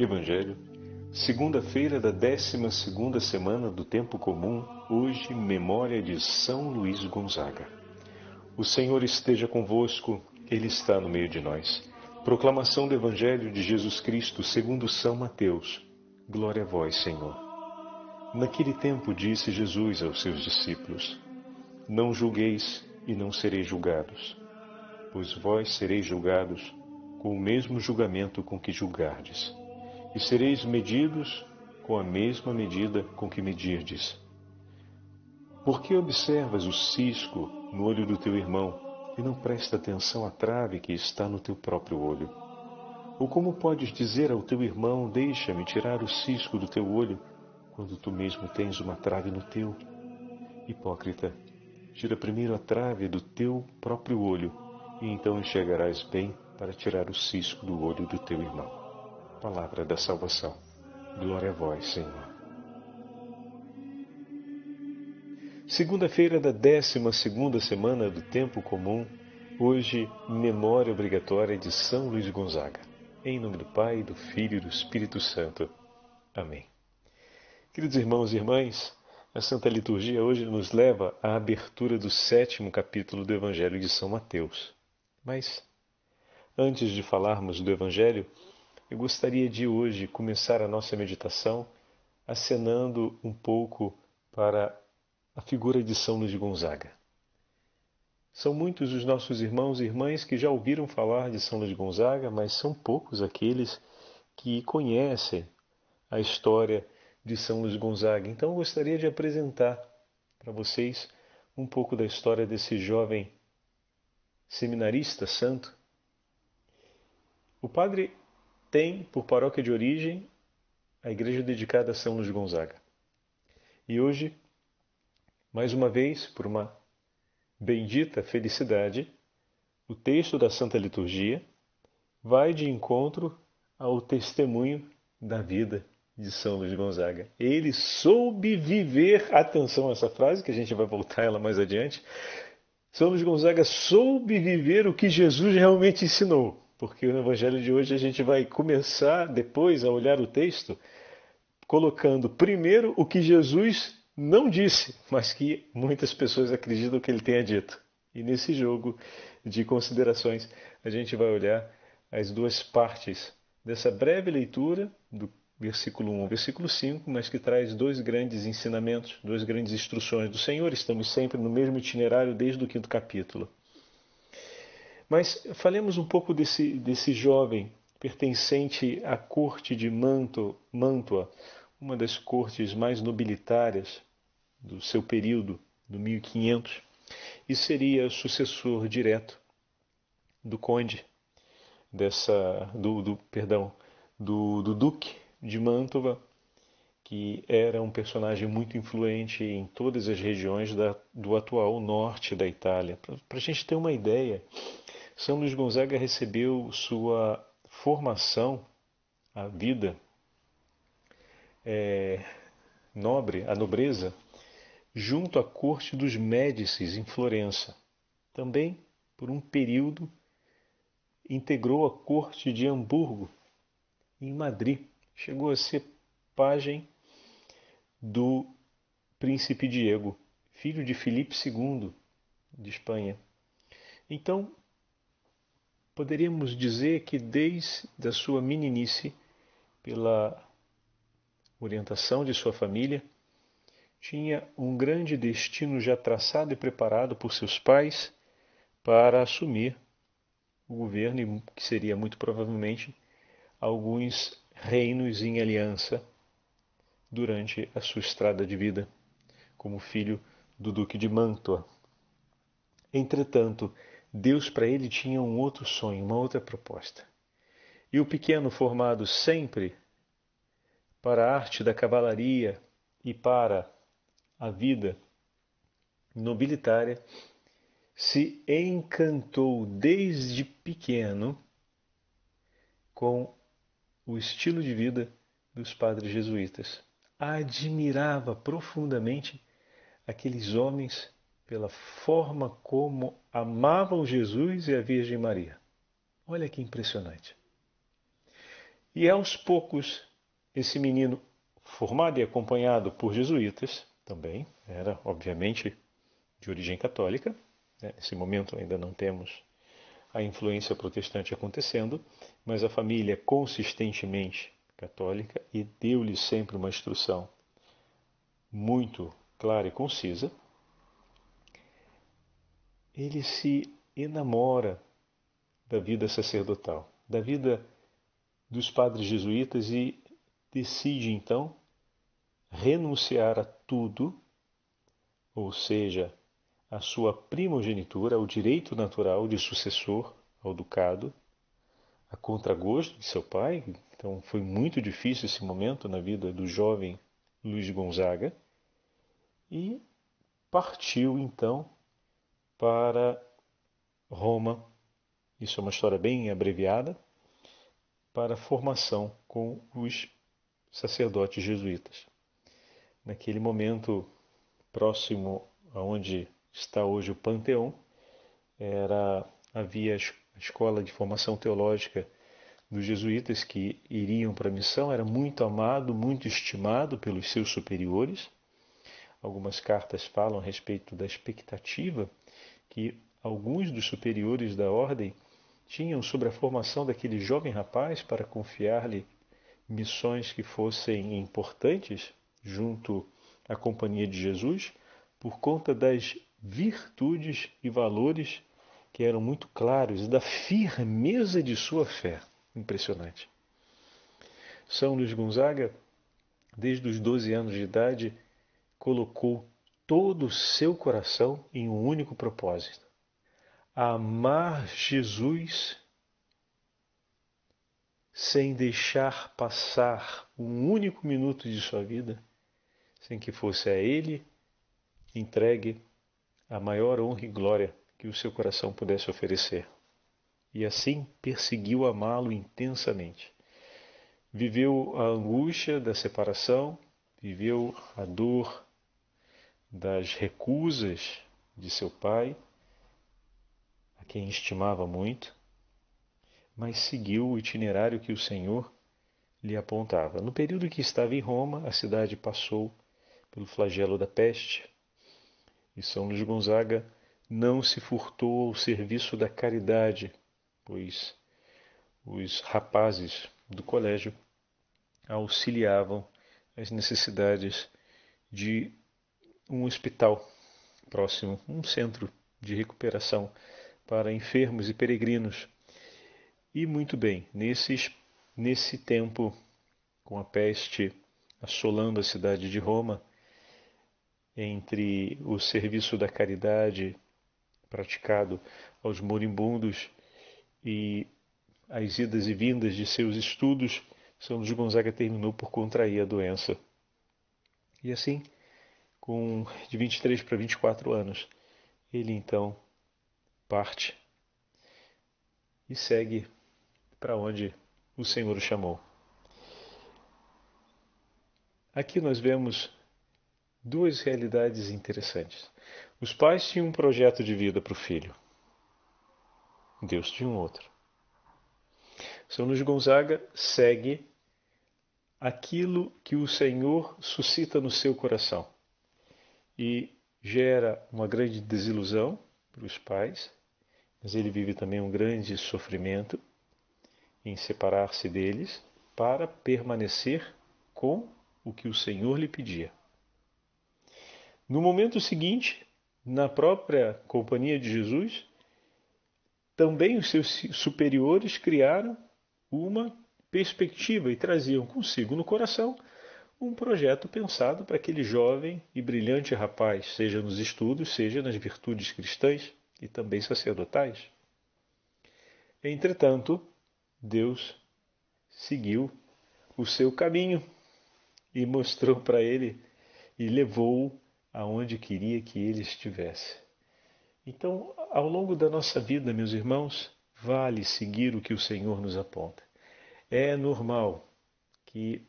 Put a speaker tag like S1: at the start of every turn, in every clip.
S1: Evangelho, segunda-feira da décima segunda semana do Tempo Comum, hoje memória de São Luís Gonzaga. O Senhor esteja convosco, Ele está no meio de nós. Proclamação do Evangelho de Jesus Cristo segundo São Mateus. Glória a vós, Senhor. Naquele tempo disse Jesus aos seus discípulos, Não julgueis e não sereis julgados, pois vós sereis julgados com o mesmo julgamento com que julgardes, e sereis medidos com a mesma medida com que medirdes. Por que observas o cisco no olho do teu irmão e não presta atenção à trave que está no teu próprio olho? Ou como podes dizer ao teu irmão, deixa-me tirar o cisco do teu olho, quando tu mesmo tens uma trave no teu? Hipócrita, tira primeiro a trave do teu próprio olho, e então enxergarás bem para tirar o cisco do olho do teu irmão. Palavra da salvação. Glória a vós, Senhor. Segunda-feira da décima segunda semana do Tempo Comum, hoje, memória obrigatória de São Luís Gonzaga. Em nome do Pai, do Filho e do Espírito Santo. Amém. Queridos irmãos e irmãs, a Santa Liturgia hoje nos leva à abertura do sétimo capítulo do Evangelho de São Mateus. Mas Antes de falarmos do Evangelho, eu gostaria de hoje começar a nossa meditação acenando um pouco para a figura de São Luís Gonzaga. São muitos os nossos irmãos e irmãs que já ouviram falar de São Luís Gonzaga, mas são poucos aqueles que conhecem a história de São Luís Gonzaga. Então eu gostaria de apresentar para vocês um pouco da história desse jovem seminarista santo o padre tem por paróquia de origem a igreja dedicada a São Luís Gonzaga. E hoje, mais uma vez, por uma bendita felicidade, o texto da Santa Liturgia vai de encontro ao testemunho da vida de São Luís Gonzaga. Ele soube viver, atenção a essa frase, que a gente vai voltar ela mais adiante. São Luís Gonzaga soube viver o que Jesus realmente ensinou porque no Evangelho de hoje a gente vai começar depois a olhar o texto colocando primeiro o que Jesus não disse, mas que muitas pessoas acreditam que ele tenha dito. E nesse jogo de considerações, a gente vai olhar as duas partes dessa breve leitura do versículo 1 ao versículo 5, mas que traz dois grandes ensinamentos, duas grandes instruções do Senhor. Estamos sempre no mesmo itinerário desde o quinto capítulo. Mas falemos um pouco desse, desse jovem pertencente à corte de Manto, Mantua, uma das cortes mais nobilitárias do seu período, do 1500, e seria sucessor direto do conde dessa do, do perdão do, do duque de Mantova que era um personagem muito influente em todas as regiões da, do atual norte da Itália. Para a gente ter uma ideia, são Luís Gonzaga recebeu sua formação, a vida é, nobre, a nobreza, junto à corte dos Médicis em Florença. Também, por um período, integrou a corte de Hamburgo, em Madrid. Chegou a ser pajem do príncipe Diego, filho de Filipe II de Espanha. Então, poderíamos dizer que desde a sua meninice, pela orientação de sua família, tinha um grande destino já traçado e preparado por seus pais para assumir o governo, que seria muito provavelmente alguns reinos em aliança durante a sua estrada de vida como filho do Duque de Mantua. Entretanto, Deus para ele tinha um outro sonho, uma outra proposta. E o pequeno, formado sempre para a arte da cavalaria e para a vida nobilitária, se encantou desde pequeno com o estilo de vida dos padres jesuítas. Admirava profundamente aqueles homens pela forma como amavam Jesus e a Virgem Maria. Olha que impressionante. E aos poucos, esse menino, formado e acompanhado por jesuítas, também era, obviamente, de origem católica, né? nesse momento ainda não temos a influência protestante acontecendo, mas a família consistentemente católica e deu-lhe sempre uma instrução muito clara e concisa, ele se enamora da vida sacerdotal, da vida dos padres jesuítas e decide então renunciar a tudo, ou seja, a sua primogenitura, o direito natural de sucessor ao ducado, a contragosto de seu pai. Então foi muito difícil esse momento na vida do jovem Luiz Gonzaga e partiu então para Roma. Isso é uma história bem abreviada para formação com os sacerdotes jesuítas. Naquele momento próximo aonde está hoje o Panteão, era havia a escola de formação teológica dos jesuítas que iriam para a missão, era muito amado, muito estimado pelos seus superiores. Algumas cartas falam a respeito da expectativa que alguns dos superiores da ordem tinham sobre a formação daquele jovem rapaz para confiar-lhe missões que fossem importantes junto à companhia de Jesus, por conta das virtudes e valores que eram muito claros e da firmeza de sua fé. Impressionante. São Luís Gonzaga, desde os 12 anos de idade, colocou todo o seu coração em um único propósito: amar Jesus sem deixar passar um único minuto de sua vida sem que fosse a Ele entregue a maior honra e glória que o seu coração pudesse oferecer. E assim perseguiu amá-lo intensamente. Viveu a angústia da separação, viveu a dor das recusas de seu pai quem estimava muito, mas seguiu o itinerário que o Senhor lhe apontava. No período que estava em Roma, a cidade passou pelo flagelo da peste e São Luís Gonzaga não se furtou ao serviço da caridade, pois os rapazes do colégio auxiliavam as necessidades de um hospital próximo, um centro de recuperação para enfermos e peregrinos. E muito bem, nesses, nesse tempo, com a peste assolando a cidade de Roma, entre o serviço da caridade praticado aos moribundos e as idas e vindas de seus estudos, São Luís Gonzaga terminou por contrair a doença. E assim, com de 23 para 24 anos, ele então parte e segue para onde o Senhor o chamou. Aqui nós vemos duas realidades interessantes. Os pais tinham um projeto de vida para o filho. Deus tinha um outro. São Luís Gonzaga segue aquilo que o Senhor suscita no seu coração e gera uma grande desilusão para os pais mas ele vive também um grande sofrimento em separar-se deles para permanecer com o que o Senhor lhe pedia. No momento seguinte, na própria companhia de Jesus, também os seus superiores criaram uma perspectiva e traziam consigo no coração um projeto pensado para aquele jovem e brilhante rapaz, seja nos estudos, seja nas virtudes cristãs e também sacerdotais. Entretanto, Deus seguiu o seu caminho e mostrou para ele e levou-o aonde queria que ele estivesse. Então, ao longo da nossa vida, meus irmãos, vale seguir o que o Senhor nos aponta. É normal que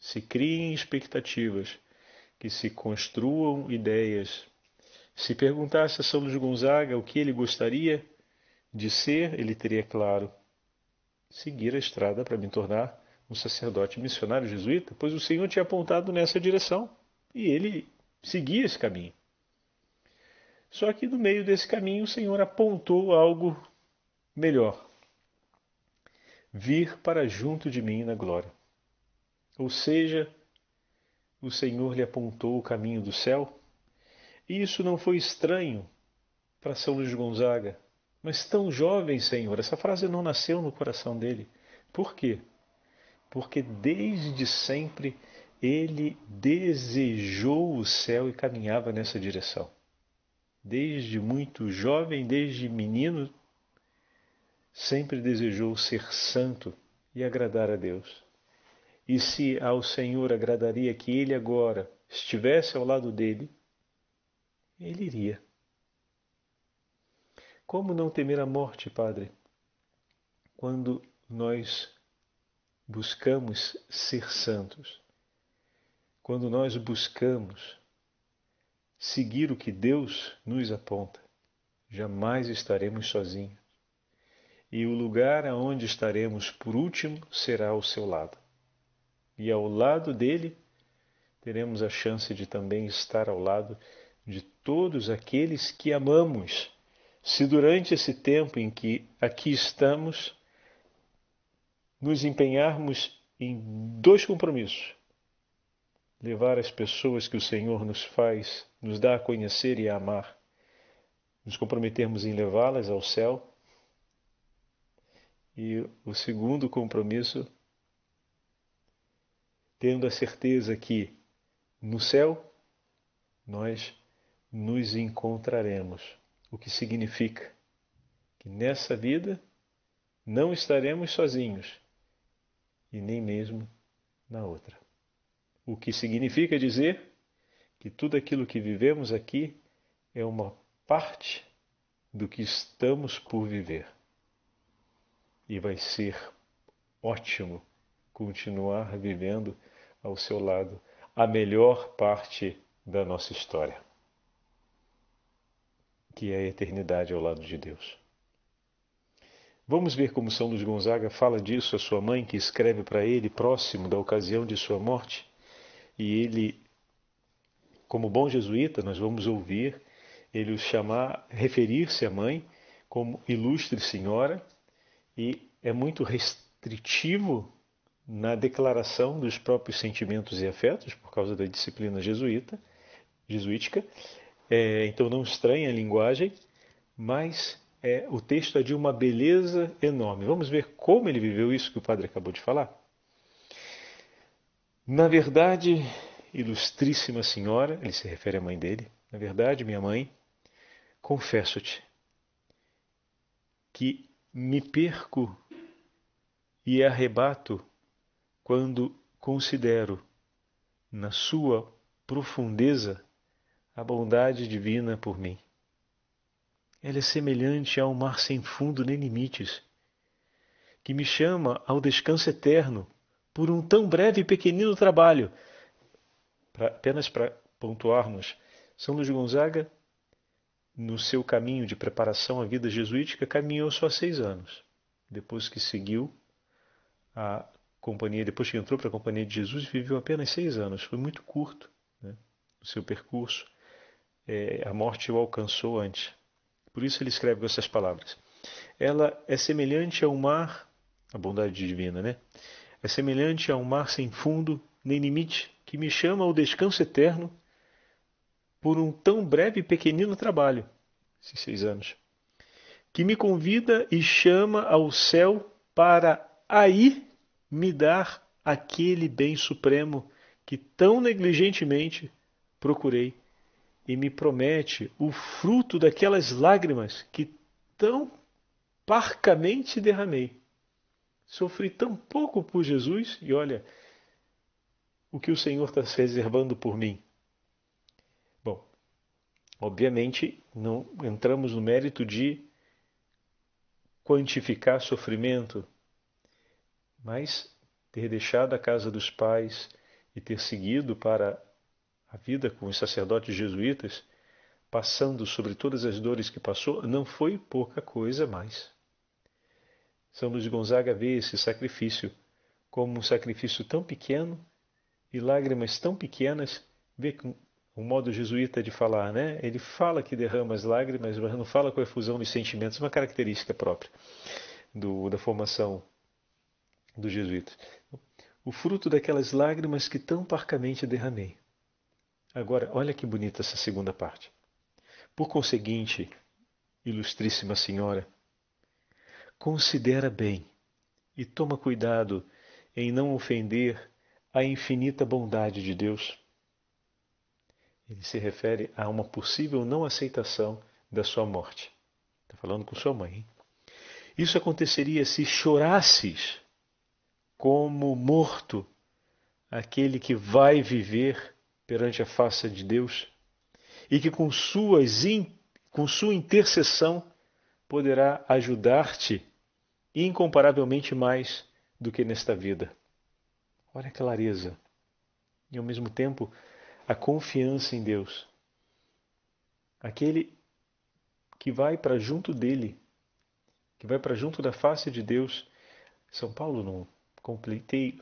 S1: se criem expectativas, que se construam ideias se perguntasse a São Luís Gonzaga o que ele gostaria de ser, ele teria claro: seguir a estrada para me tornar um sacerdote missionário jesuíta, pois o Senhor tinha apontado nessa direção e ele seguia esse caminho. Só que no meio desse caminho o Senhor apontou algo melhor: vir para junto de mim na glória. Ou seja, o Senhor lhe apontou o caminho do céu, e isso não foi estranho para São Luís Gonzaga. Mas tão jovem, Senhor, essa frase não nasceu no coração dele. Por quê? Porque desde sempre ele desejou o céu e caminhava nessa direção. Desde muito jovem, desde menino, sempre desejou ser santo e agradar a Deus. E se ao Senhor agradaria que ele agora estivesse ao lado dele, ele iria. Como não temer a morte, Padre, quando nós buscamos ser santos? Quando nós buscamos seguir o que Deus nos aponta, jamais estaremos sozinhos. E o lugar aonde estaremos por último será ao seu lado. E ao lado dele teremos a chance de também estar ao lado de todos aqueles que amamos. Se durante esse tempo em que aqui estamos, nos empenharmos em dois compromissos: levar as pessoas que o Senhor nos faz, nos dá a conhecer e a amar, nos comprometermos em levá-las ao céu. E o segundo compromisso, tendo a certeza que no céu nós nos encontraremos o que significa que nessa vida não estaremos sozinhos e nem mesmo na outra. O que significa dizer que tudo aquilo que vivemos aqui é uma parte do que estamos por viver. E vai ser ótimo continuar vivendo ao seu lado a melhor parte da nossa história que é a eternidade ao lado de Deus. Vamos ver como São Luís Gonzaga fala disso à sua mãe, que escreve para ele próximo da ocasião de sua morte. E ele, como bom jesuíta, nós vamos ouvir ele o chamar, referir-se à mãe como ilustre senhora, e é muito restritivo na declaração dos próprios sentimentos e afetos, por causa da disciplina jesuíta, jesuítica, é, então não estranha a linguagem, mas é, o texto é de uma beleza enorme. Vamos ver como ele viveu isso que o padre acabou de falar? Na verdade, ilustríssima senhora, ele se refere à mãe dele, na verdade, minha mãe, confesso-te que me perco e arrebato quando considero na sua profundeza a bondade divina por mim. Ela é semelhante a um mar sem fundo nem limites, que me chama ao descanso eterno por um tão breve e pequenino trabalho. Pra, apenas para pontuarmos, São Luís Gonzaga, no seu caminho de preparação à vida jesuítica, caminhou só seis anos. Depois que seguiu a companhia, depois que entrou para a companhia de Jesus, viveu apenas seis anos. Foi muito curto né, o seu percurso é, a morte o alcançou antes. Por isso ele escreve com essas palavras. Ela é semelhante ao mar, a bondade divina, né? É semelhante a um mar sem fundo nem limite, que me chama ao descanso eterno por um tão breve e pequenino trabalho, esses seis anos, que me convida e chama ao céu para aí me dar aquele bem supremo que tão negligentemente procurei e me promete o fruto daquelas lágrimas que tão parcamente derramei. Sofri tão pouco por Jesus e olha o que o Senhor está reservando por mim. Bom, obviamente não entramos no mérito de quantificar sofrimento, mas ter deixado a casa dos pais e ter seguido para a vida com os sacerdotes jesuítas, passando sobre todas as dores que passou, não foi pouca coisa mais. São Luís Gonzaga vê esse sacrifício como um sacrifício tão pequeno e lágrimas tão pequenas. Vê o modo jesuíta de falar, né? Ele fala que derrama as lágrimas, mas não fala com a efusão dos sentimentos, uma característica própria do, da formação dos jesuítas. O fruto daquelas lágrimas que tão parcamente derramei. Agora, olha que bonita essa segunda parte. Por conseguinte, ilustríssima senhora, considera bem e toma cuidado em não ofender a infinita bondade de Deus. Ele se refere a uma possível não aceitação da sua morte. Está falando com sua mãe. Hein? Isso aconteceria se chorasses como morto aquele que vai viver perante a face de Deus e que com, suas, com sua intercessão poderá ajudar-te incomparavelmente mais do que nesta vida. Olha a clareza. E ao mesmo tempo, a confiança em Deus. Aquele que vai para junto dele, que vai para junto da face de Deus. São Paulo não completei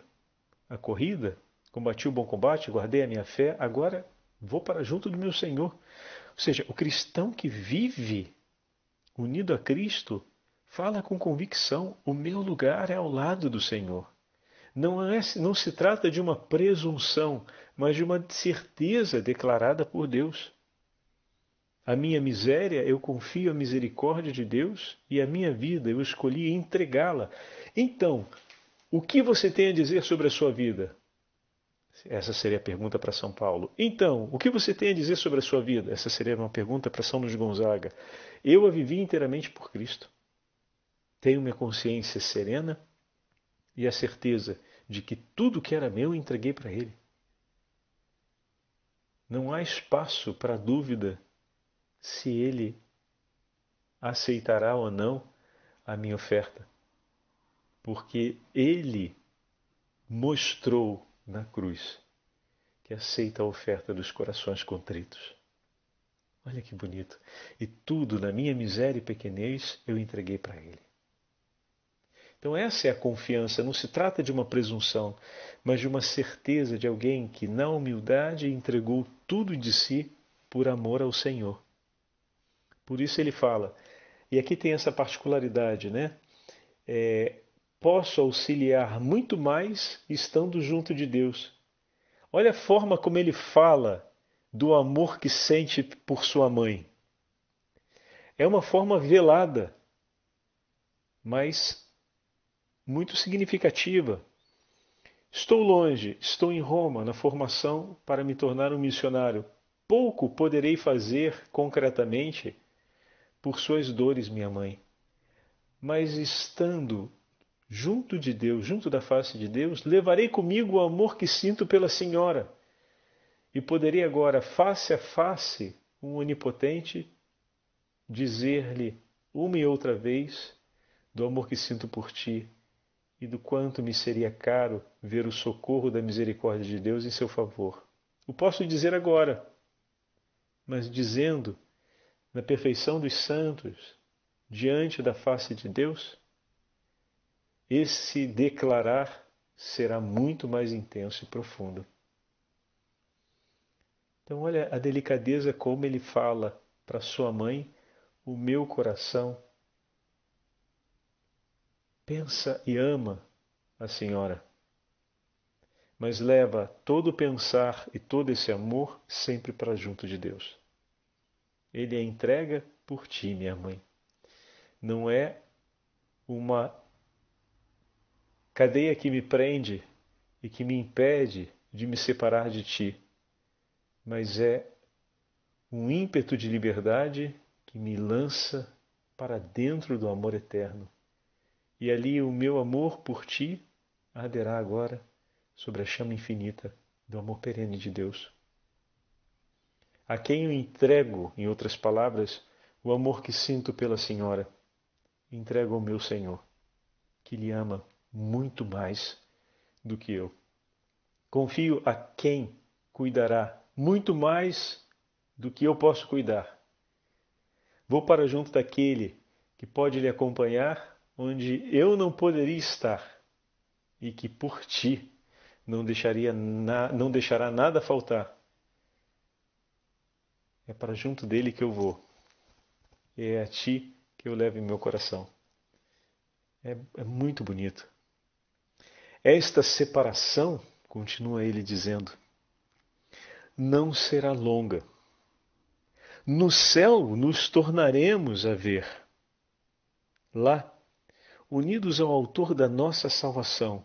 S1: a corrida, combati o bom combate, guardei a minha fé, agora vou para junto do meu Senhor. Ou seja, o cristão que vive unido a Cristo fala com convicção: o meu lugar é ao lado do Senhor. Não, é, não se trata de uma presunção, mas de uma certeza declarada por Deus. A minha miséria eu confio à misericórdia de Deus e a minha vida eu escolhi entregá-la. Então, o que você tem a dizer sobre a sua vida? Essa seria a pergunta para São Paulo. Então, o que você tem a dizer sobre a sua vida? Essa seria uma pergunta para São Luís Gonzaga. Eu a vivi inteiramente por Cristo. Tenho minha consciência serena e a certeza de que tudo que era meu entreguei para Ele. Não há espaço para dúvida se Ele aceitará ou não a minha oferta, porque Ele mostrou na cruz que aceita a oferta dos corações contritos. Olha que bonito. E tudo na minha miséria e pequenez eu entreguei para Ele. Então, essa é a confiança. Não se trata de uma presunção, mas de uma certeza de alguém que, na humildade, entregou tudo de si por amor ao Senhor. Por isso ele fala, e aqui tem essa particularidade, né? É, posso auxiliar muito mais estando junto de Deus. Olha a forma como ele fala do amor que sente por sua mãe. É uma forma velada, mas muito significativa. Estou longe, estou em Roma na formação para me tornar um missionário. Pouco poderei fazer concretamente por suas dores, minha mãe. Mas estando junto de Deus, junto da face de Deus, levarei comigo o amor que sinto pela Senhora. E poderei agora, face a face, um onipotente, dizer-lhe uma e outra vez do amor que sinto por ti e do quanto me seria caro ver o socorro da misericórdia de Deus em seu favor. O posso dizer agora, mas dizendo na perfeição dos santos, diante da face de Deus, esse declarar será muito mais intenso e profundo. Então, olha a delicadeza como ele fala para sua mãe: o meu coração pensa e ama a Senhora, mas leva todo o pensar e todo esse amor sempre para junto de Deus. Ele a entrega por ti, minha mãe. Não é uma cadeia que me prende e que me impede de me separar de ti, mas é um ímpeto de liberdade que me lança para dentro do amor eterno. E ali o meu amor por ti arderá agora sobre a chama infinita do amor perene de Deus. A quem eu entrego, em outras palavras, o amor que sinto pela Senhora, entrego ao meu Senhor, que lhe ama muito mais do que eu. Confio a quem cuidará muito mais do que eu posso cuidar. Vou para junto daquele que pode lhe acompanhar onde eu não poderia estar, e que por ti não, deixaria na, não deixará nada faltar. É para junto dele que eu vou. É a ti que eu levo em meu coração. É, é muito bonito. Esta separação, continua ele dizendo, não será longa. No céu nos tornaremos a ver. Lá, unidos ao Autor da nossa salvação,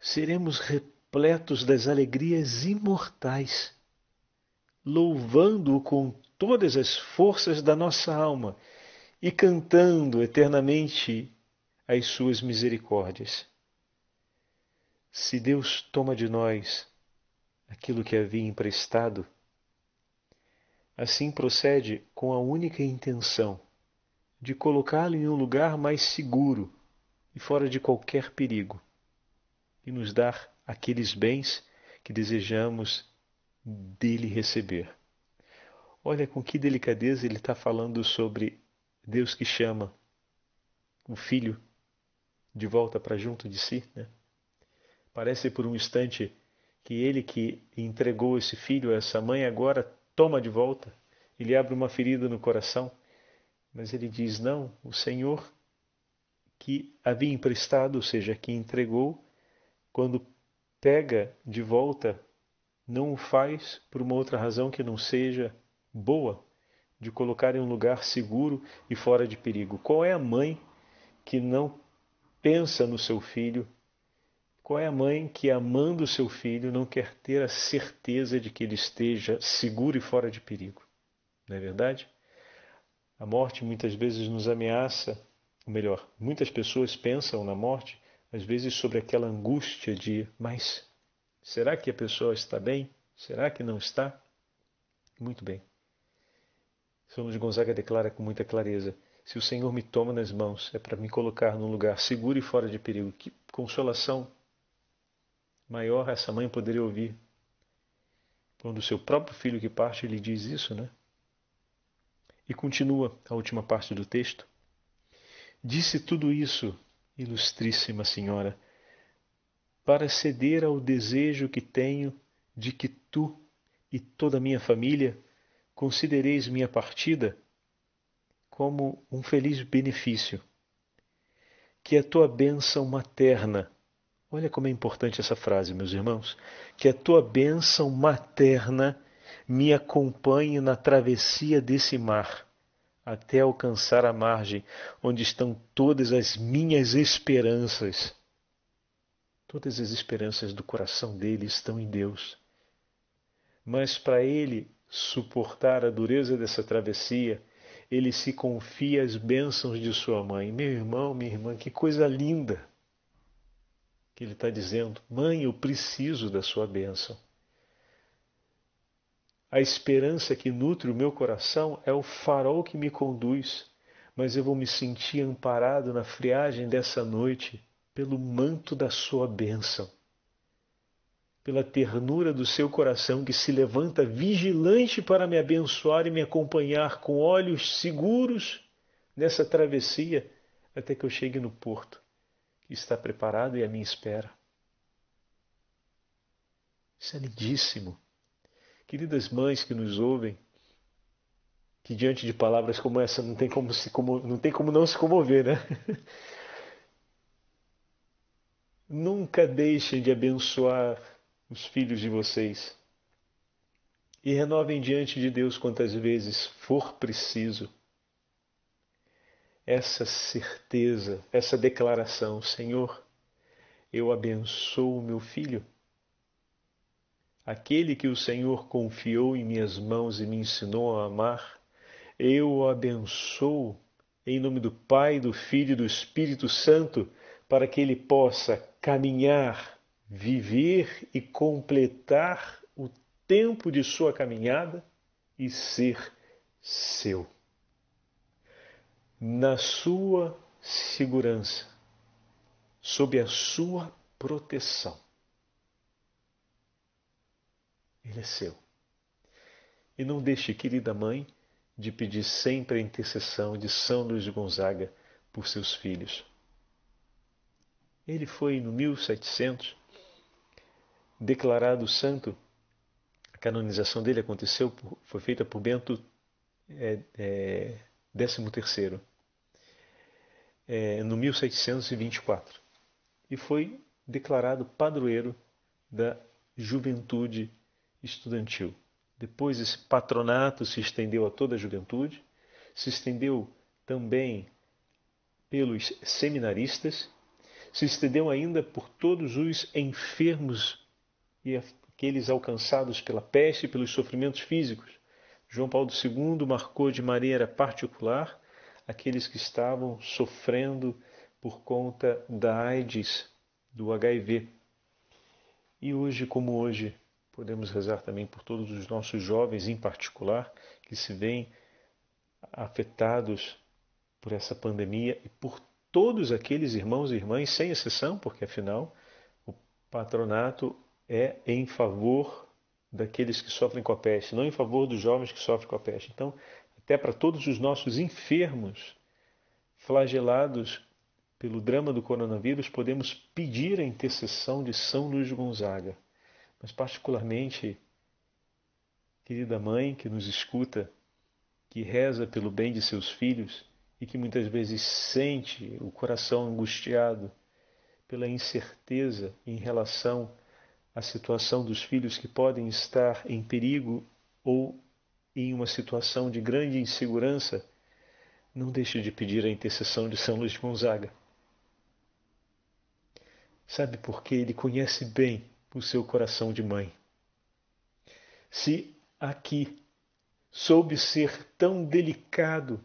S1: seremos repletos das alegrias imortais, louvando-o com todas as forças da nossa alma e cantando eternamente as suas misericórdias. Se Deus toma de nós aquilo que havia emprestado, assim procede com a única intenção de colocá-lo em um lugar mais seguro e fora de qualquer perigo, e nos dar aqueles bens que desejamos dele receber. Olha com que delicadeza ele está falando sobre Deus que chama o filho de volta para junto de si. Né? Parece por um instante que ele que entregou esse filho a essa mãe agora toma de volta. Ele abre uma ferida no coração, mas ele diz: não, o Senhor que havia emprestado, ou seja, que entregou, quando pega de volta, não o faz por uma outra razão que não seja boa, de colocar em um lugar seguro e fora de perigo. Qual é a mãe que não pensa no seu filho qual é a mãe que, amando seu filho, não quer ter a certeza de que ele esteja seguro e fora de perigo? Não é verdade? A morte muitas vezes nos ameaça, ou melhor, muitas pessoas pensam na morte, às vezes sobre aquela angústia de: mas será que a pessoa está bem? Será que não está? Muito bem. São Luís Gonzaga declara com muita clareza: se o Senhor me toma nas mãos, é para me colocar num lugar seguro e fora de perigo. Que consolação maior essa mãe poderia ouvir. Quando o seu próprio filho que parte lhe diz isso, né? E continua a última parte do texto. Disse tudo isso, ilustríssima senhora, para ceder ao desejo que tenho de que tu e toda a minha família considereis minha partida como um feliz benefício. Que a tua bênção materna Olha como é importante essa frase, meus irmãos. Que a tua bênção materna me acompanhe na travessia desse mar, até alcançar a margem onde estão todas as minhas esperanças. Todas as esperanças do coração dele estão em Deus. Mas para ele suportar a dureza dessa travessia, ele se confia às bênçãos de sua mãe. Meu irmão, minha irmã, que coisa linda! Que ele está dizendo: Mãe, eu preciso da sua bênção. A esperança que nutre o meu coração é o farol que me conduz, mas eu vou me sentir amparado na friagem dessa noite pelo manto da sua bênção, pela ternura do seu coração que se levanta vigilante para me abençoar e me acompanhar com olhos seguros nessa travessia até que eu chegue no porto está preparado e à minha espera. Isso é lindíssimo. Queridas mães que nos ouvem, que diante de palavras como essa não tem como, se, não, tem como não se comover, né? Nunca deixem de abençoar os filhos de vocês. E renovem diante de Deus quantas vezes for preciso essa certeza, essa declaração: Senhor, eu abençoo o meu filho. Aquele que o Senhor confiou em minhas mãos e me ensinou a amar, eu o abençoo em nome do Pai, do Filho e do Espírito Santo, para que ele possa caminhar, viver e completar o tempo de sua caminhada e ser seu na sua segurança, sob a sua proteção. Ele é seu. E não deixe, querida mãe, de pedir sempre a intercessão de São Luís de Gonzaga por seus filhos. Ele foi no 1700 declarado santo. A canonização dele aconteceu, foi feita por Bento é, é, 13 é, no 1724 e foi declarado padroeiro da juventude estudantil. Depois esse patronato se estendeu a toda a juventude, se estendeu também pelos seminaristas, se estendeu ainda por todos os enfermos e aqueles alcançados pela peste e pelos sofrimentos físicos. João Paulo II marcou de maneira particular aqueles que estavam sofrendo por conta da AIDS, do HIV. E hoje, como hoje, podemos rezar também por todos os nossos jovens, em particular, que se veem afetados por essa pandemia e por todos aqueles irmãos e irmãs, sem exceção, porque afinal o patronato é em favor daqueles que sofrem com a peste, não em favor dos jovens que sofrem com a peste. Então, até para todos os nossos enfermos, flagelados pelo drama do coronavírus, podemos pedir a intercessão de São Luís Gonzaga. Mas, particularmente, querida mãe que nos escuta, que reza pelo bem de seus filhos e que muitas vezes sente o coração angustiado pela incerteza em relação à situação dos filhos que podem estar em perigo ou em uma situação de grande insegurança, não deixe de pedir a intercessão de São Luís Gonzaga. Sabe por quê? Ele conhece bem o seu coração de mãe. Se aqui soube ser tão delicado,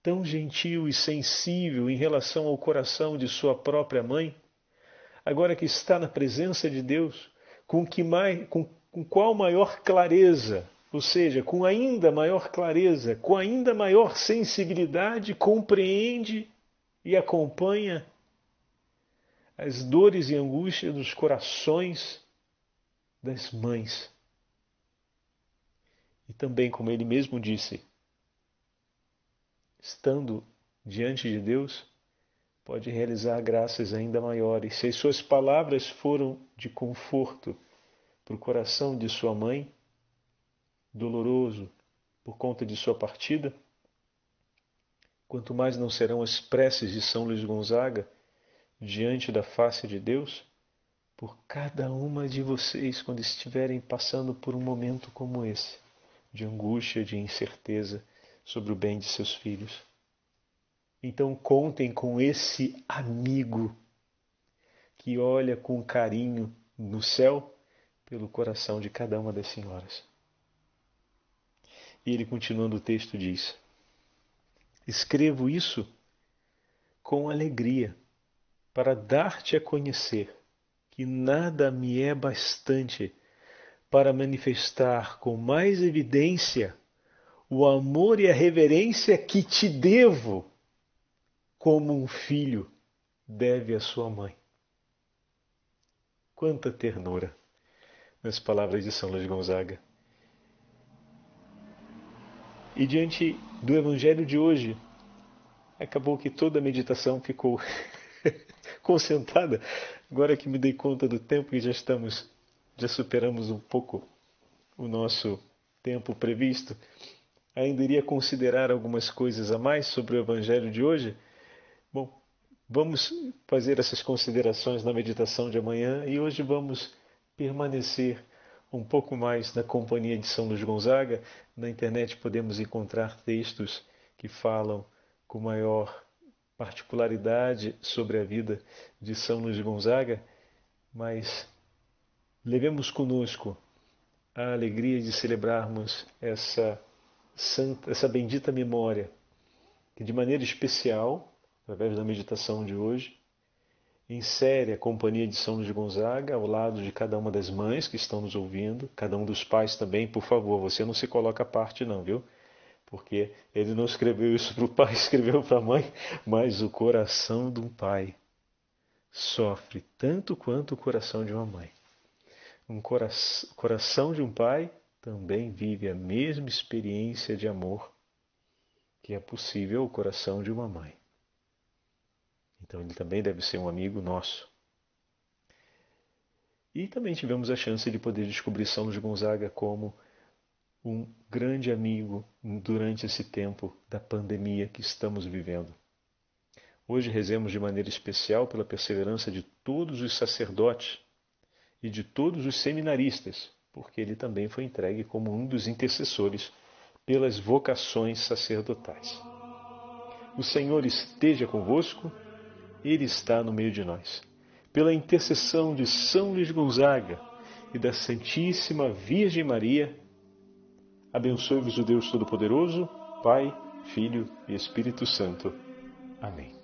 S1: tão gentil e sensível em relação ao coração de sua própria mãe, agora que está na presença de Deus, com, que mais, com, com qual maior clareza, ou seja, com ainda maior clareza, com ainda maior sensibilidade, compreende e acompanha as dores e angústias dos corações das mães. E também, como ele mesmo disse, estando diante de Deus, pode realizar graças ainda maiores. Se as suas palavras foram de conforto para o coração de sua mãe, doloroso por conta de sua partida, quanto mais não serão as preces de São Luís Gonzaga diante da face de Deus por cada uma de vocês quando estiverem passando por um momento como esse, de angústia, de incerteza sobre o bem de seus filhos. Então contem com esse amigo que olha com carinho no céu pelo coração de cada uma das senhoras. E ele, continuando o texto, diz: Escrevo isso com alegria para dar-te a conhecer que nada me é bastante para manifestar com mais evidência o amor e a reverência que te devo, como um filho deve à sua mãe. Quanta ternura nas palavras de São Luís Gonzaga. E diante do Evangelho de hoje, acabou que toda a meditação ficou concentrada. Agora que me dei conta do tempo e já estamos, já superamos um pouco o nosso tempo previsto, ainda iria considerar algumas coisas a mais sobre o Evangelho de hoje. Bom, vamos fazer essas considerações na meditação de amanhã e hoje vamos permanecer um pouco mais na companhia de São Luís Gonzaga. Na internet podemos encontrar textos que falam com maior particularidade sobre a vida de São Luís Gonzaga, mas levemos conosco a alegria de celebrarmos essa santa, essa bendita memória, que de maneira especial, através da meditação de hoje, insere a companhia de São Luís Gonzaga ao lado de cada uma das mães que estão nos ouvindo, cada um dos pais também, por favor, você não se coloca à parte não, viu? porque ele não escreveu isso para o pai, escreveu para a mãe, mas o coração de um pai sofre tanto quanto o coração de uma mãe. Um cora coração de um pai também vive a mesma experiência de amor que é possível ao coração de uma mãe. Então ele também deve ser um amigo nosso. E também tivemos a chance de poder descobrir São Luís Gonzaga como um grande amigo durante esse tempo da pandemia que estamos vivendo. Hoje rezemos de maneira especial pela perseverança de todos os sacerdotes e de todos os seminaristas, porque ele também foi entregue como um dos intercessores pelas vocações sacerdotais. O Senhor esteja convosco, Ele está no meio de nós. Pela intercessão de São Luís Gonzaga e da Santíssima Virgem Maria, abençoe-vos o Deus Todo-Poderoso, Pai, Filho e Espírito Santo. Amém.